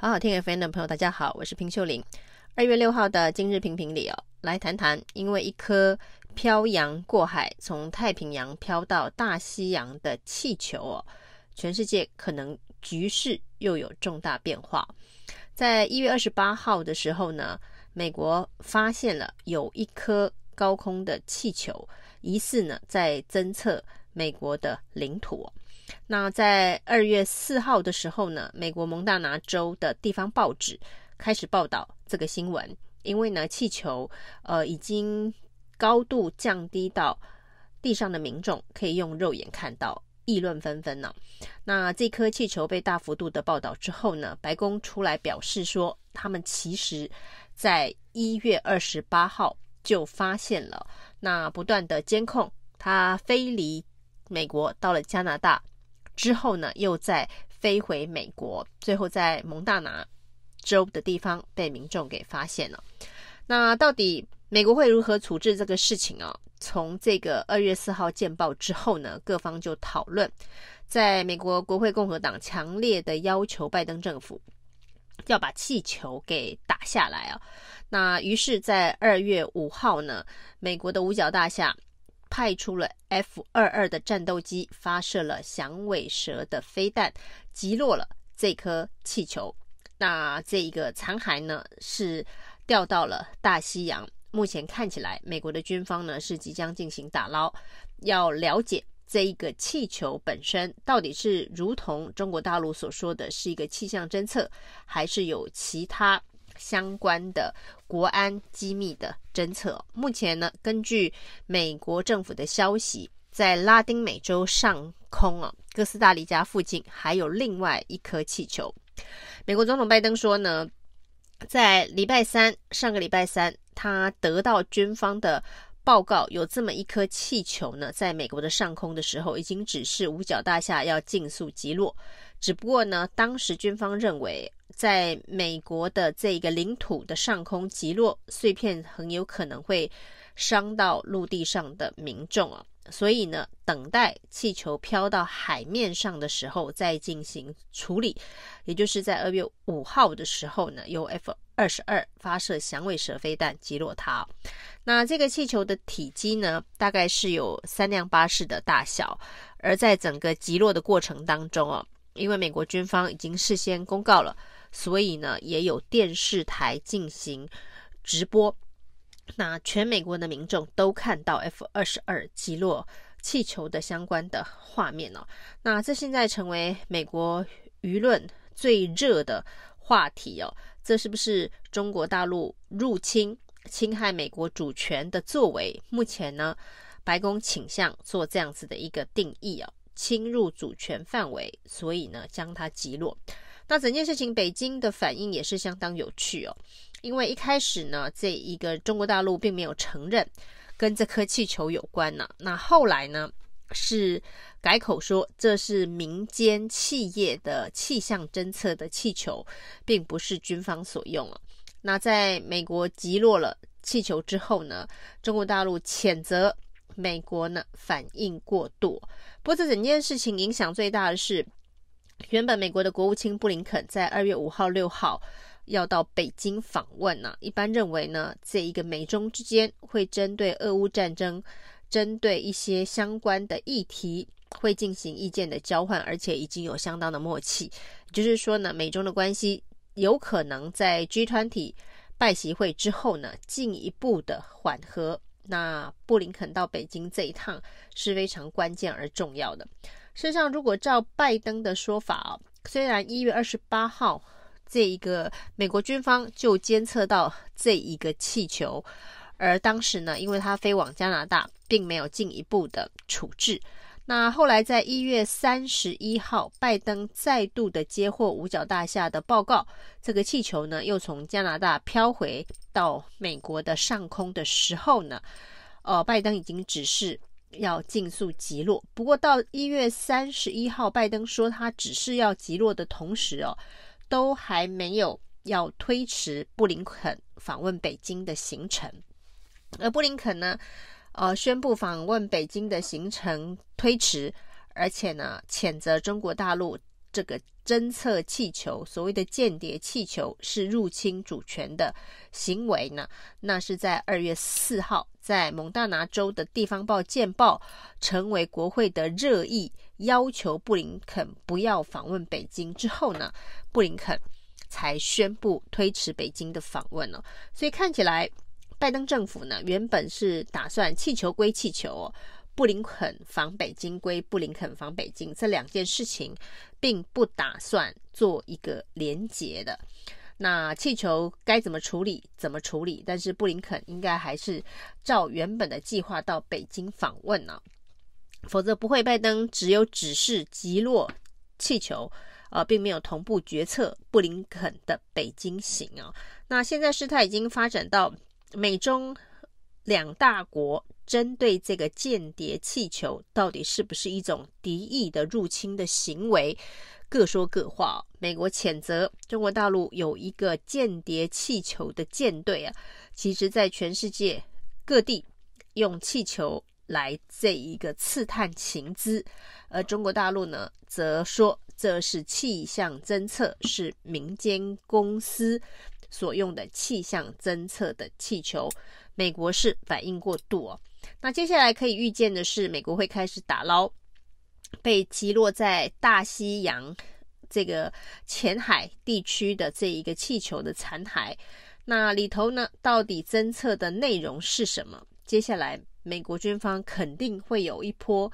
好好听 FM 的朋友，大家好，我是平秀玲。二月六号的今日评评里哦，来谈谈，因为一颗漂洋过海从太平洋飘到大西洋的气球哦，全世界可能局势又有重大变化。在一月二十八号的时候呢，美国发现了有一颗高空的气球，疑似呢在侦测美国的领土。那在二月四号的时候呢，美国蒙大拿州的地方报纸开始报道这个新闻，因为呢气球呃已经高度降低到地上的民众可以用肉眼看到，议论纷纷呢。那这颗气球被大幅度的报道之后呢，白宫出来表示说，他们其实在一月二十八号就发现了，那不断的监控它飞离美国到了加拿大。之后呢，又再飞回美国，最后在蒙大拿州的地方被民众给发现了。那到底美国会如何处置这个事情啊？从这个二月四号见报之后呢，各方就讨论，在美国国会共和党强烈的要求拜登政府要把气球给打下来啊。那于是，在二月五号呢，美国的五角大厦。派出了 F 二二的战斗机，发射了响尾蛇的飞弹，击落了这颗气球。那这一个残骸呢，是掉到了大西洋。目前看起来，美国的军方呢是即将进行打捞，要了解这一个气球本身到底是如同中国大陆所说的是一个气象侦测，还是有其他。相关的国安机密的侦测，目前呢，根据美国政府的消息，在拉丁美洲上空啊，哥斯达黎加附近还有另外一颗气球。美国总统拜登说呢，在礼拜三，上个礼拜三，他得到军方的报告，有这么一颗气球呢，在美国的上空的时候，已经指示五角大厦要尽速击落。只不过呢，当时军方认为。在美国的这个领土的上空击落碎片，很有可能会伤到陆地上的民众啊，所以呢，等待气球飘到海面上的时候再进行处理，也就是在二月五号的时候呢，由 F 二十二发射响尾蛇飞弹击落它。那这个气球的体积呢，大概是有三辆巴士的大小，而在整个击落的过程当中哦，因为美国军方已经事先公告了。所以呢，也有电视台进行直播，那全美国的民众都看到 F 二十二击落气球的相关的画面哦。那这现在成为美国舆论最热的话题哦。这是不是中国大陆入侵、侵害美国主权的作为？目前呢，白宫倾向做这样子的一个定义哦，侵入主权范围，所以呢，将它击落。那整件事情，北京的反应也是相当有趣哦，因为一开始呢，这一个中国大陆并没有承认跟这颗气球有关呢。那后来呢，是改口说这是民间企业的气象侦测的气球，并不是军方所用啊。那在美国击落了气球之后呢，中国大陆谴责美国呢反应过度。不过这整件事情影响最大的是。原本美国的国务卿布林肯在二月五号、六号要到北京访问呢、一般认为呢，这一个美中之间会针对俄乌战争，针对一些相关的议题会进行意见的交换，而且已经有相当的默契。就是说呢，美中的关系有可能在 G20 拜习会之后呢，进一步的缓和。那布林肯到北京这一趟是非常关键而重要的。事实上，如果照拜登的说法啊，虽然一月二十八号这一个美国军方就监测到这一个气球，而当时呢，因为它飞往加拿大，并没有进一步的处置。那后来在一月三十一号，拜登再度的接获五角大厦的报告，这个气球呢又从加拿大飘回到美国的上空的时候呢，呃，拜登已经指示。要尽速击落。不过到一月三十一号，拜登说他只是要击落的同时哦，都还没有要推迟布林肯访问北京的行程。而布林肯呢，呃，宣布访问北京的行程推迟，而且呢，谴责中国大陆这个侦测气球，所谓的间谍气球是入侵主权的行为呢？那是在二月四号，在蒙大拿州的地方报《见报》成为国会的热议，要求布林肯不要访问北京之后呢，布林肯才宣布推迟北京的访问了。所以看起来，拜登政府呢，原本是打算气球归气球哦。布林肯访北京归布林肯访北京，这两件事情并不打算做一个连结的。那气球该怎么处理怎么处理，但是布林肯应该还是照原本的计划到北京访问呢、否则不会。拜登只有指示击落气球，呃，并没有同步决策布林肯的北京行啊。那现在事态已经发展到美中两大国。针对这个间谍气球，到底是不是一种敌意的入侵的行为，各说各话。美国谴责中国大陆有一个间谍气球的舰队啊，其实在全世界各地用气球来这一个刺探情资，而中国大陆呢，则说这是气象侦测，是民间公司所用的气象侦测的气球。美国是反应过度哦。那接下来可以预见的是，美国会开始打捞被击落在大西洋这个浅海地区的这一个气球的残骸。那里头呢，到底侦测的内容是什么？接下来美国军方肯定会有一波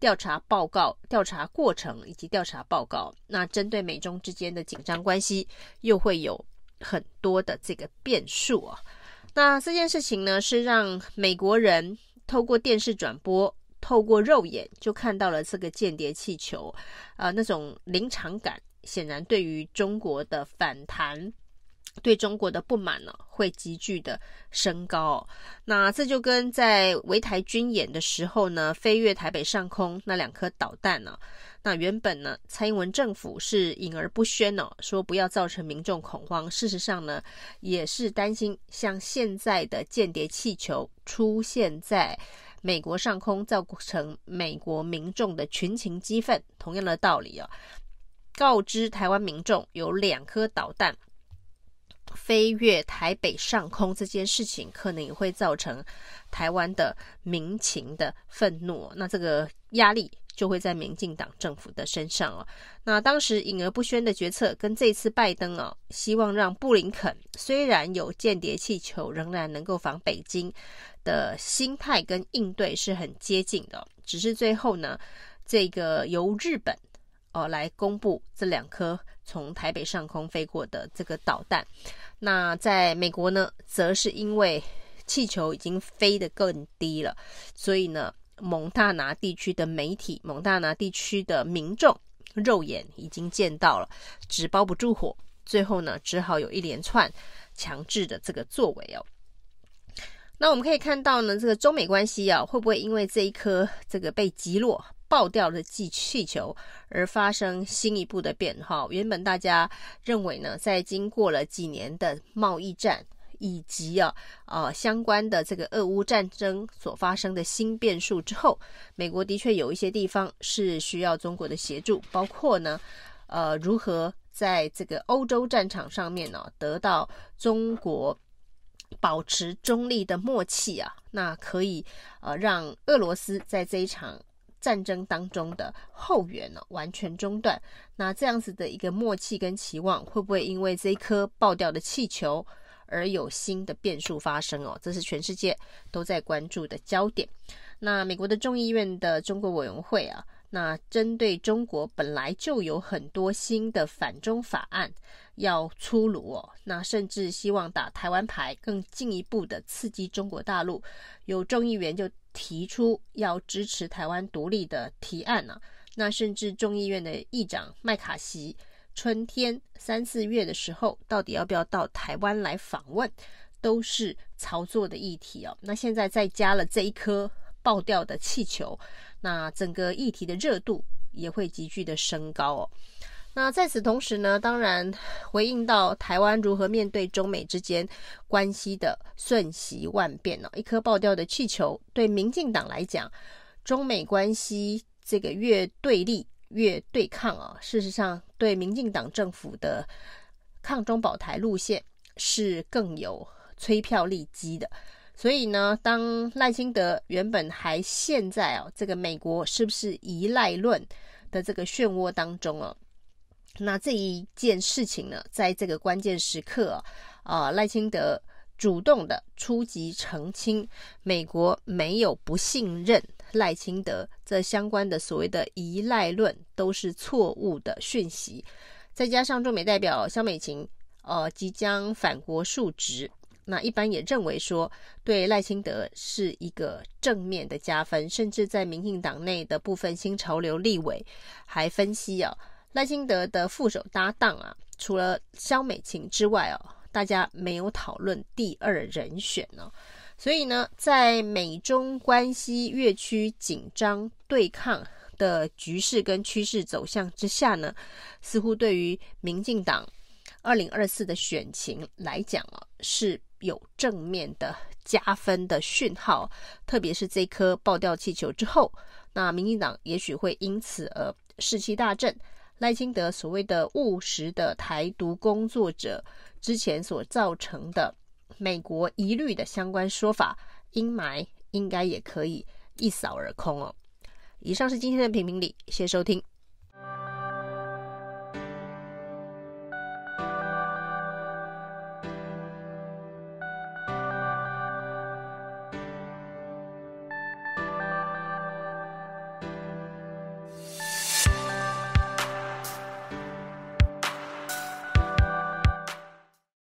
调查报告、调查过程以及调查报告。那针对美中之间的紧张关系，又会有很多的这个变数啊。那这件事情呢，是让美国人透过电视转播，透过肉眼就看到了这个间谍气球，呃，那种临场感，显然对于中国的反弹。对中国的不满呢，会急剧的升高。那这就跟在围台军演的时候呢，飞越台北上空那两颗导弹呢，那原本呢，蔡英文政府是隐而不宣哦，说不要造成民众恐慌。事实上呢，也是担心像现在的间谍气球出现在美国上空，造成美国民众的群情激愤。同样的道理哦，告知台湾民众有两颗导弹。飞越台北上空这件事情，可能也会造成台湾的民情的愤怒，那这个压力就会在民进党政府的身上哦。那当时隐而不宣的决策，跟这次拜登啊，希望让布林肯虽然有间谍气球，仍然能够访北京的心态跟应对是很接近的。只是最后呢，这个由日本哦来公布这两颗从台北上空飞过的这个导弹。那在美国呢，则是因为气球已经飞得更低了，所以呢，蒙大拿地区的媒体、蒙大拿地区的民众肉眼已经见到了，纸包不住火，最后呢，只好有一连串强制的这个作为哦。那我们可以看到呢，这个中美关系啊，会不会因为这一颗这个被击落？爆掉的气气球而发生新一步的变化。原本大家认为呢，在经过了几年的贸易战以及啊啊、相关的这个俄乌战争所发生的新变数之后，美国的确有一些地方是需要中国的协助，包括呢呃如何在这个欧洲战场上面呢、得到中国保持中立的默契啊，那可以呃让俄罗斯在这一场。战争当中的后援呢，完全中断。那这样子的一个默契跟期望，会不会因为这一颗爆掉的气球而有新的变数发生哦？这是全世界都在关注的焦点。那美国的众议院的中国委员会啊，那针对中国本来就有很多新的反中法案要出炉哦，那甚至希望打台湾牌，更进一步的刺激中国大陆。有众议员就。提出要支持台湾独立的提案呢、那甚至众议院的议长麦卡锡，春天三四月的时候，到底要不要到台湾来访问，都是操作的议题哦。那现在再加了这一颗爆掉的气球，那整个议题的热度也会急剧的升高哦。那在此同时呢，当然回应到台湾如何面对中美之间关系的瞬息万变呢？一颗爆掉的气球，对民进党来讲，中美关系这个越对立越对抗啊，事实上对民进党政府的抗中保台路线是更有催票利基的。所以呢，当赖清德原本还陷在哦这个美国是不是依赖论的这个漩涡当中哦，那这一件事情呢，在这个关键时刻啊，赖清德主动的出击澄清，美国没有不信任赖清德，这相关的所谓的依赖论都是错误的讯息，再加上驻美代表萧美琴呃即将返国述职。那一般也认为说，对赖清德是一个正面的加分，甚至在民进党内的部分新潮流立委还分析啊，赖清德的副手搭档啊，除了萧美琴之外哦，大家没有讨论第二人选呢。所以呢，在美中关系越趋紧张对抗的局势跟趋势走向之下呢，似乎对于民进党二零二四的选情来讲啊，是。有正面的加分的讯号，特别是这颗爆掉气球之后，那民进党也许会因此而士气大振。赖清德所谓的务实的台独工作者之前所造成的美国疑虑的相关说法阴霾，应该也可以一扫而空哦。以上是今天的评评理，谢谢收听。